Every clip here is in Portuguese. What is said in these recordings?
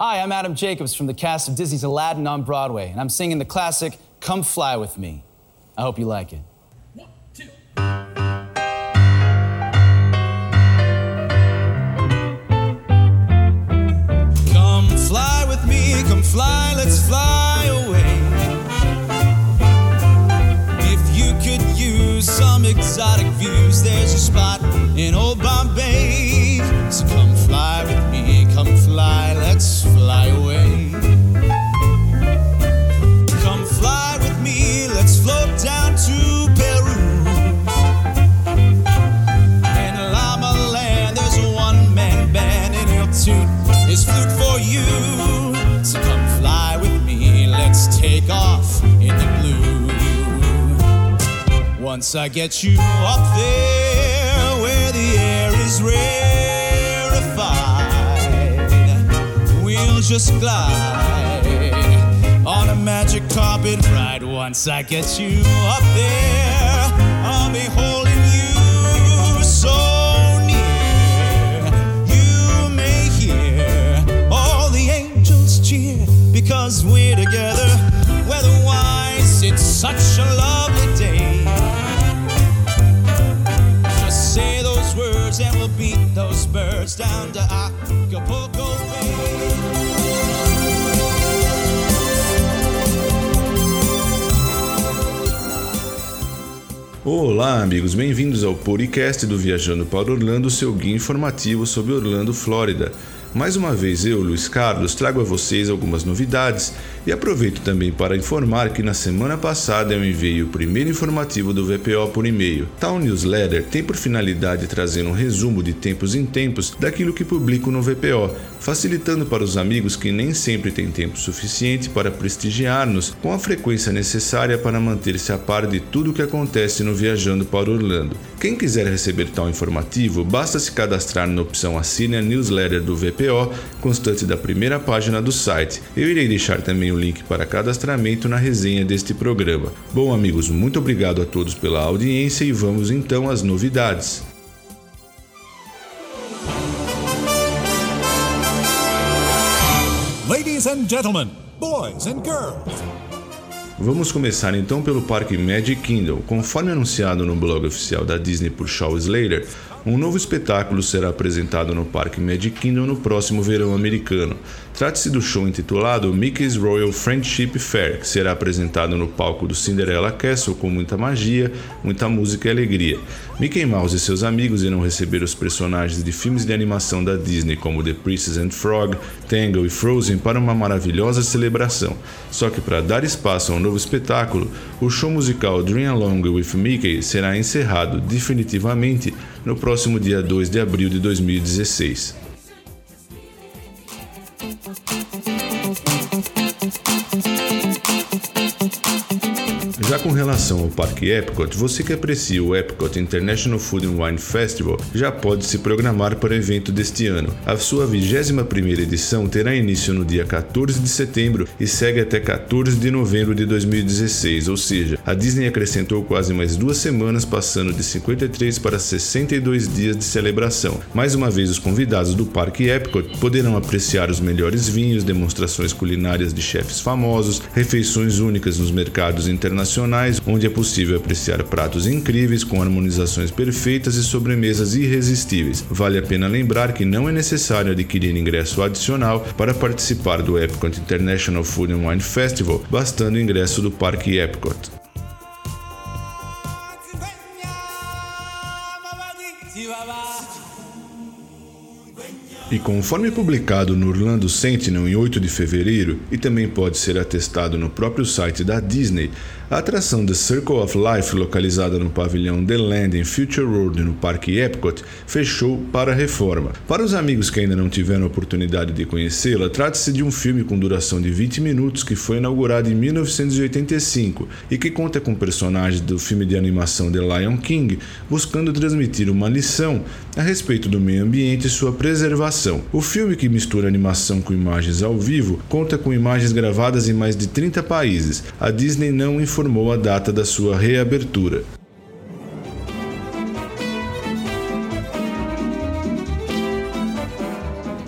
Hi, I'm Adam Jacobs from the cast of Disney's Aladdin on Broadway, and I'm singing the classic Come Fly With Me. I hope you like it. Come fly with me, come fly, let's fly away. If you could use some exotic views, there's a spot in old Bombay. Once I get you up there where the air is rarefied, we'll just glide on a magic carpet ride. Once I get you up there, I'll be holding you so near. You may hear all the angels cheer because we're together. Weatherwise, it's such birds down to Acapulco Bay. Olá, amigos, bem-vindos ao podcast do Viajando para Orlando, seu guia informativo sobre Orlando, Flórida. Mais uma vez eu, Luiz Carlos, trago a vocês algumas novidades e aproveito também para informar que na semana passada eu enviei o primeiro informativo do VPO por e-mail. Tal newsletter tem por finalidade trazer um resumo de tempos em tempos daquilo que publico no VPO, facilitando para os amigos que nem sempre têm tempo suficiente para prestigiar-nos com a frequência necessária para manter-se a par de tudo o que acontece no Viajando para Orlando. Quem quiser receber tal informativo, basta se cadastrar na opção Assine a Newsletter do VPO, constante da primeira página do site. Eu irei deixar também o link para cadastramento na resenha deste programa. Bom, amigos, muito obrigado a todos pela audiência e vamos então às novidades. Ladies and gentlemen, boys and girls, Vamos começar então pelo parque Magic Kingdom. Conforme anunciado no blog oficial da Disney por Shaw Slater, um novo espetáculo será apresentado no parque Magic Kingdom no próximo verão americano. Trata-se do show intitulado Mickey's Royal Friendship Fair, que será apresentado no palco do Cinderella Castle com muita magia, muita música e alegria. Mickey Mouse e seus amigos irão receber os personagens de filmes de animação da Disney como The Princess and Frog, Tangle e Frozen para uma maravilhosa celebração. Só que para dar espaço a um novo espetáculo, o show musical Dream Along with Mickey será encerrado definitivamente no próximo dia 2 de abril de 2016. Já com relação ao Parque Epcot, você que aprecia o Epcot International Food and Wine Festival já pode se programar para o evento deste ano. A sua 21ª edição terá início no dia 14 de setembro e segue até 14 de novembro de 2016, ou seja, a Disney acrescentou quase mais duas semanas, passando de 53 para 62 dias de celebração. Mais uma vez, os convidados do Parque Epcot poderão apreciar os melhores vinhos, demonstrações culinárias de chefes famosos, refeições únicas nos mercados internacionais onde é possível apreciar pratos incríveis com harmonizações perfeitas e sobremesas irresistíveis. Vale a pena lembrar que não é necessário adquirir ingresso adicional para participar do Epcot International Food and Wine Festival, bastando o ingresso do Parque Epcot. E conforme publicado no Orlando Sentinel em 8 de fevereiro, e também pode ser atestado no próprio site da Disney, a atração The Circle of Life, localizada no pavilhão The Land em Future World no Parque Epcot, fechou para reforma. Para os amigos que ainda não tiveram a oportunidade de conhecê-la, trata-se de um filme com duração de 20 minutos que foi inaugurado em 1985 e que conta com personagens do filme de animação The Lion King, buscando transmitir uma lição a respeito do meio ambiente e sua preservação. O filme, que mistura animação com imagens ao vivo, conta com imagens gravadas em mais de 30 países. A Disney não informou a data da sua reabertura.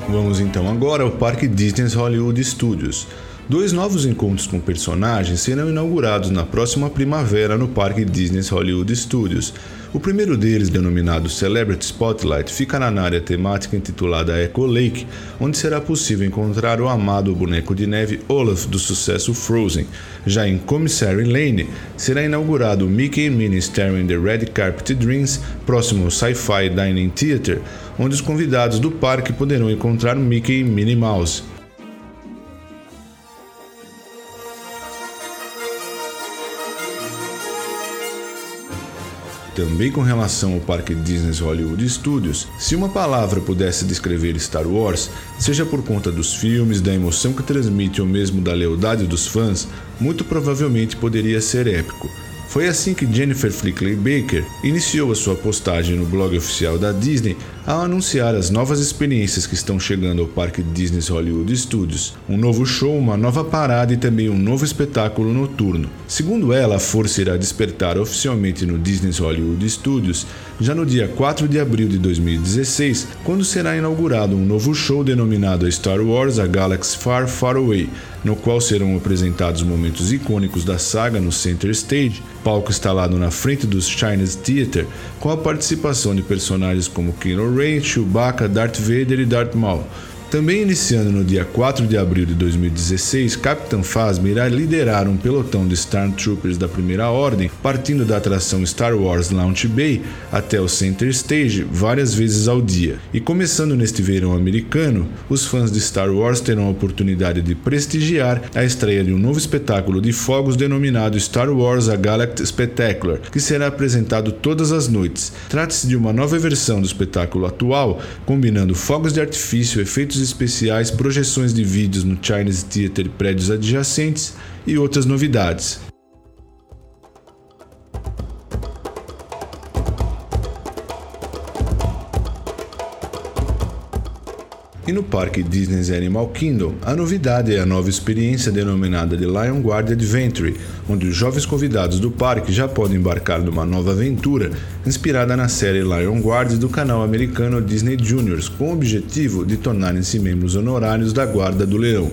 Vamos então agora ao Parque Disney's Hollywood Studios. Dois novos encontros com personagens serão inaugurados na próxima primavera no Parque Disney's Hollywood Studios. O primeiro deles, denominado Celebrity Spotlight, ficará na área temática intitulada Echo Lake, onde será possível encontrar o amado boneco de neve Olaf do sucesso Frozen. Já em Commissary Lane, será inaugurado Mickey Minnie Starring the Red Carpet Dreams, próximo ao Sci-Fi Dining Theater, onde os convidados do parque poderão encontrar Mickey e Minnie Mouse. Também com relação ao parque Disney Hollywood Studios, se uma palavra pudesse descrever Star Wars, seja por conta dos filmes, da emoção que transmite ou mesmo da lealdade dos fãs, muito provavelmente poderia ser épico. Foi assim que Jennifer Flickley Baker iniciou a sua postagem no blog oficial da Disney ao anunciar as novas experiências que estão chegando ao parque Disney Hollywood Studios, um novo show, uma nova parada e também um novo espetáculo noturno. Segundo ela, a força irá despertar oficialmente no Disney Hollywood Studios já no dia 4 de abril de 2016, quando será inaugurado um novo show denominado Star Wars A Galaxy Far Far Away, no qual serão apresentados momentos icônicos da saga no Center Stage, palco instalado na frente dos Chinese Theater, com a participação de personagens como Kylo Ren, Chewbacca, Darth Vader e Darth Maul. Também iniciando no dia 4 de abril de 2016, Capitão Phasma irá liderar um pelotão de Stormtroopers da Primeira Ordem, partindo da atração Star Wars Launch Bay até o Center Stage várias vezes ao dia. E começando neste verão americano, os fãs de Star Wars terão a oportunidade de prestigiar a estreia de um novo espetáculo de fogos denominado Star Wars A Galaxy Spectacular, que será apresentado todas as noites. Trata-se de uma nova versão do espetáculo atual, combinando fogos de artifício, efeitos especiais, projeções de vídeos no Chinese Theater e prédios adjacentes e outras novidades. E no parque Disney's Animal Kingdom, a novidade é a nova experiência denominada de Lion Guard Adventure, onde os jovens convidados do parque já podem embarcar numa nova aventura inspirada na série Lion Guard do canal americano Disney Juniors, com o objetivo de tornarem-se membros honorários da Guarda do Leão.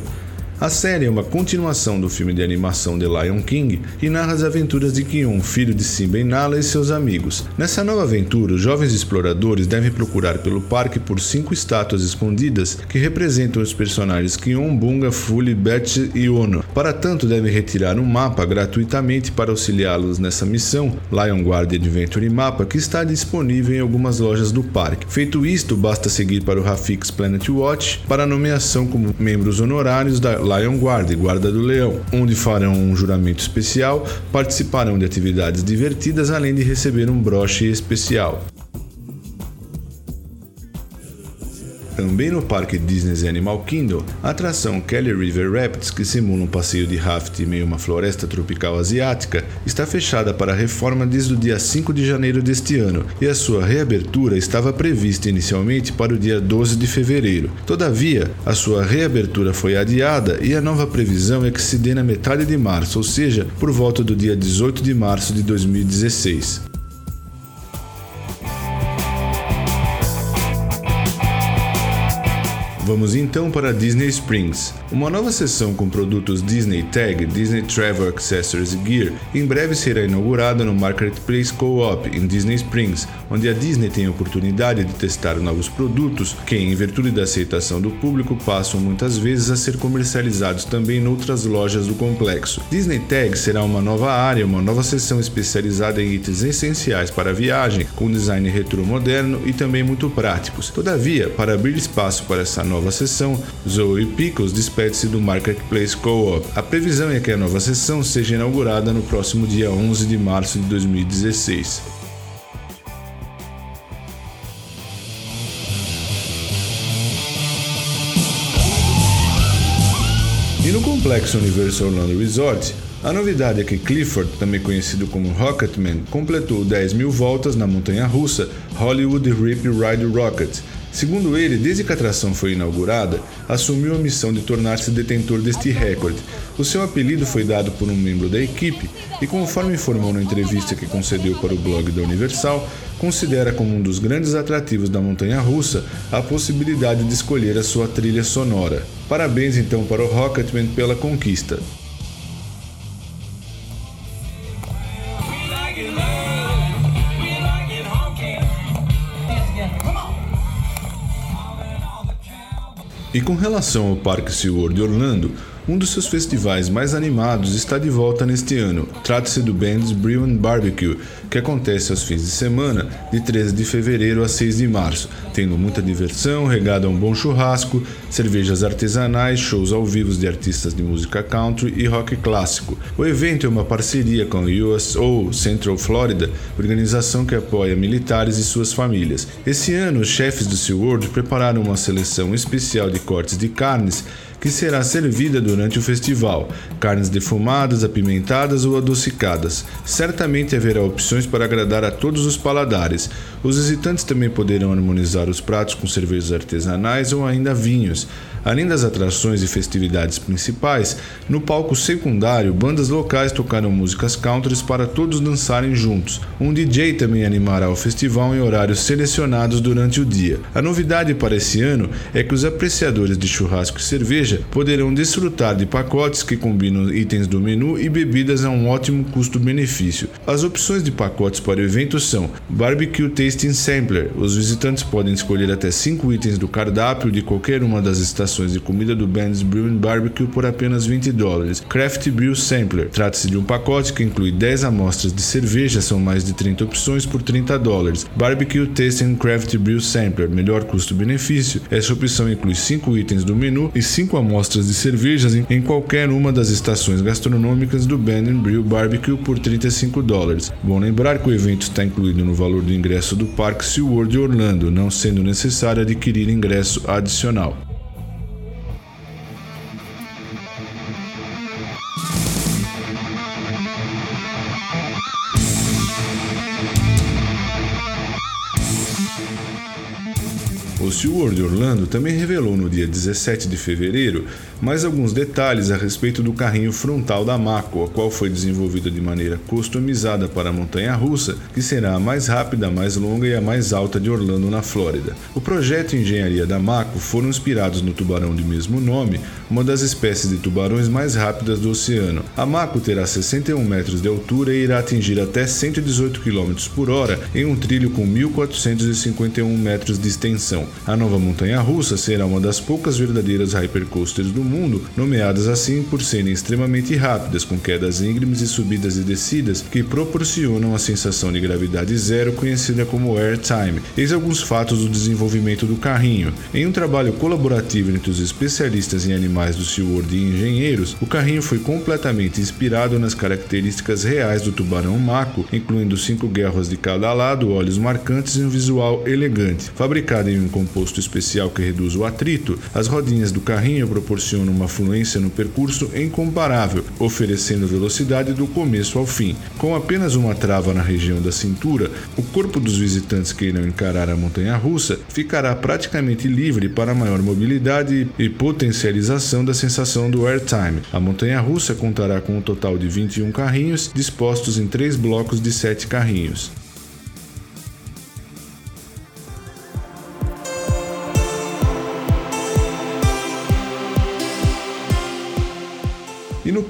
A série é uma continuação do filme de animação The Lion King e narra as aventuras de Kion, filho de Simba e Nala e seus amigos. Nessa nova aventura, os jovens exploradores devem procurar pelo parque por cinco estátuas escondidas que representam os personagens Kion, Bunga, Fully, Beth e Ono. Para tanto, devem retirar um mapa gratuitamente para auxiliá-los nessa missão, Lion Guard Adventure Mapa, que está disponível em algumas lojas do parque. Feito isto, basta seguir para o Rafix Planet Watch para nomeação como membros honorários da Lion Guard, Guarda do Leão, onde farão um juramento especial, participarão de atividades divertidas além de receber um broche especial. Também no parque Disney's Animal Kingdom, a atração Kelly River Rapids, que simula um passeio de raft em meio a uma floresta tropical asiática, está fechada para reforma desde o dia 5 de janeiro deste ano e a sua reabertura estava prevista inicialmente para o dia 12 de fevereiro. Todavia, a sua reabertura foi adiada e a nova previsão é que se dê na metade de março, ou seja, por volta do dia 18 de março de 2016. Vamos então para Disney Springs, uma nova seção com produtos Disney Tag, Disney Travel Accessories e Gear, em breve será inaugurada no Marketplace Co-op em Disney Springs, onde a Disney tem a oportunidade de testar novos produtos que, em virtude da aceitação do público, passam muitas vezes a ser comercializados também em outras lojas do complexo. Disney Tag será uma nova área, uma nova seção especializada em itens essenciais para a viagem, com design retrô moderno e também muito práticos. Todavia, para abrir espaço para essa nova sessão, Zoe Pickles despede-se do Marketplace Co-op. A previsão é que a nova sessão seja inaugurada no próximo dia 11 de março de 2016. E no complexo Universal Orlando Resort, a novidade é que Clifford, também conhecido como Rocketman, completou 10 mil voltas na montanha russa Hollywood Rip Ride Rocket Segundo ele, desde que a atração foi inaugurada, assumiu a missão de tornar-se detentor deste recorde. O seu apelido foi dado por um membro da equipe e, conforme informou na entrevista que concedeu para o blog da Universal, considera como um dos grandes atrativos da montanha russa a possibilidade de escolher a sua trilha sonora. Parabéns então para o Rocketman pela conquista. E com relação ao Parque SeaWorld de Orlando, um dos seus festivais mais animados está de volta neste ano. Trata-se do Band's Brew and Barbecue, que acontece aos fins de semana, de 13 de fevereiro a 6 de março, tendo muita diversão, regada a um bom churrasco, cervejas artesanais, shows ao vivo de artistas de música country e rock clássico. O evento é uma parceria com a USO Central Florida, organização que apoia militares e suas famílias. Esse ano, os chefes do SeaWorld prepararam uma seleção especial de cortes de carnes que será servida durante o festival, carnes defumadas, apimentadas ou adocicadas. Certamente haverá opções para agradar a todos os paladares. Os visitantes também poderão harmonizar os pratos com cervejas artesanais ou ainda vinhos. Além das atrações e festividades principais, no palco secundário, bandas locais tocaram músicas country para todos dançarem juntos. Um DJ também animará o festival em horários selecionados durante o dia. A novidade para esse ano é que os apreciadores de churrasco e cerveja poderão desfrutar de pacotes que combinam itens do menu e bebidas a um ótimo custo-benefício. As opções de pacotes para o evento são Barbecue Tasting Sampler. Os visitantes podem escolher até 5 itens do cardápio de qualquer uma das estações de comida do Ben's Brew Barbecue por apenas 20 dólares. Craft Brew Sampler. Trata-se de um pacote que inclui 10 amostras de cerveja, são mais de 30 opções por 30 dólares. Barbecue Tasting Craft Brew Sampler. Melhor custo-benefício. Essa opção inclui 5 itens do menu e 5 amostras de cervejas em qualquer uma das estações gastronômicas do Ben Brew Barbecue por 35 dólares. Bom lembrar que o evento está incluído no valor do ingresso do Parque SeaWorld Orlando, não sendo necessário adquirir ingresso adicional. SeaWorld Orlando também revelou no dia 17 de fevereiro mais alguns detalhes a respeito do carrinho frontal da Mako, a qual foi desenvolvida de maneira customizada para a montanha russa, que será a mais rápida, a mais longa e a mais alta de Orlando, na Flórida. O projeto e engenharia da Mako foram inspirados no tubarão de mesmo nome, uma das espécies de tubarões mais rápidas do oceano. A Mako terá 61 metros de altura e irá atingir até 118 km por hora em um trilho com 1.451 metros de extensão. A nova montanha russa será uma das poucas verdadeiras hypercoasters do mundo, nomeadas assim por serem extremamente rápidas, com quedas íngremes e subidas e descidas que proporcionam a sensação de gravidade zero conhecida como airtime. Eis alguns fatos do desenvolvimento do carrinho. Em um trabalho colaborativo entre os especialistas em animais do SeaWorld e engenheiros, o carrinho foi completamente inspirado nas características reais do tubarão mako, incluindo cinco guerras de cada lado, olhos marcantes e um visual elegante. Fabricado em um composto especial que reduz o atrito, as rodinhas do carrinho proporcionam uma fluência no percurso incomparável, oferecendo velocidade do começo ao fim. Com apenas uma trava na região da cintura, o corpo dos visitantes que irão encarar a montanha russa ficará praticamente livre para maior mobilidade e potencialização da sensação do airtime. A montanha russa contará com um total de 21 carrinhos dispostos em três blocos de 7 carrinhos.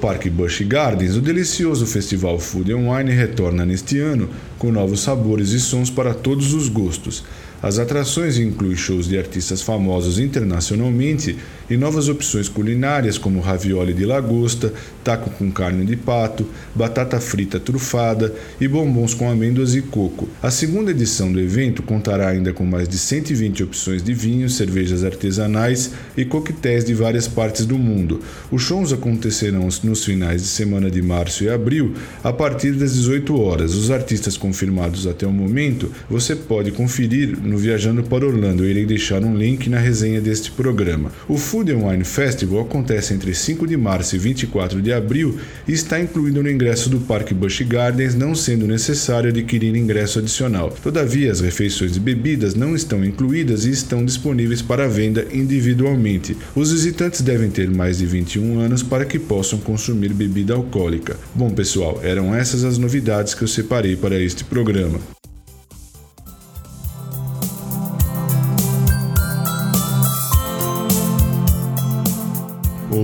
Parque Busch Gardens, o delicioso festival Food and Wine retorna neste ano com novos sabores e sons para todos os gostos. As atrações incluem shows de artistas famosos internacionalmente e novas opções culinárias como ravioli de lagosta, taco com carne de pato, batata frita trufada e bombons com amêndoas e coco. A segunda edição do evento contará ainda com mais de 120 opções de vinhos, cervejas artesanais e coquetéis de várias partes do mundo. Os shows acontecerão nos finais de semana de março e abril, a partir das 18 horas. Os artistas confirmados até o momento você pode conferir no Viajando para Orlando. Eu irei deixar um link na resenha deste programa. O Food and Wine Festival acontece entre 5 de março e 24 de abril e está incluído no ingresso do Parque Busch Gardens, não sendo necessário adquirir ingresso adicional. Todavia, as refeições e bebidas não estão incluídas e estão disponíveis para venda individualmente. Os visitantes devem ter mais de 21 anos para que possam consumir bebida alcoólica. Bom, pessoal, eram essas as novidades que eu separei para este programa.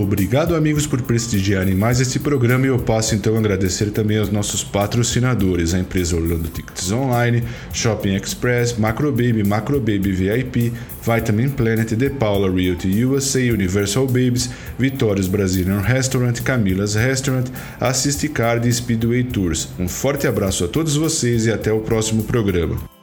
Obrigado, amigos, por prestigiarem mais este programa e eu passo então a agradecer também aos nossos patrocinadores, a empresa Orlando Tickets Online, Shopping Express, Macrobaby, Macrobaby VIP, Vitamin Planet, The Paula Realty USA, Universal Babies, Vitórios Brazilian Restaurant, Camila's Restaurant, Assist Card e Speedway Tours. Um forte abraço a todos vocês e até o próximo programa.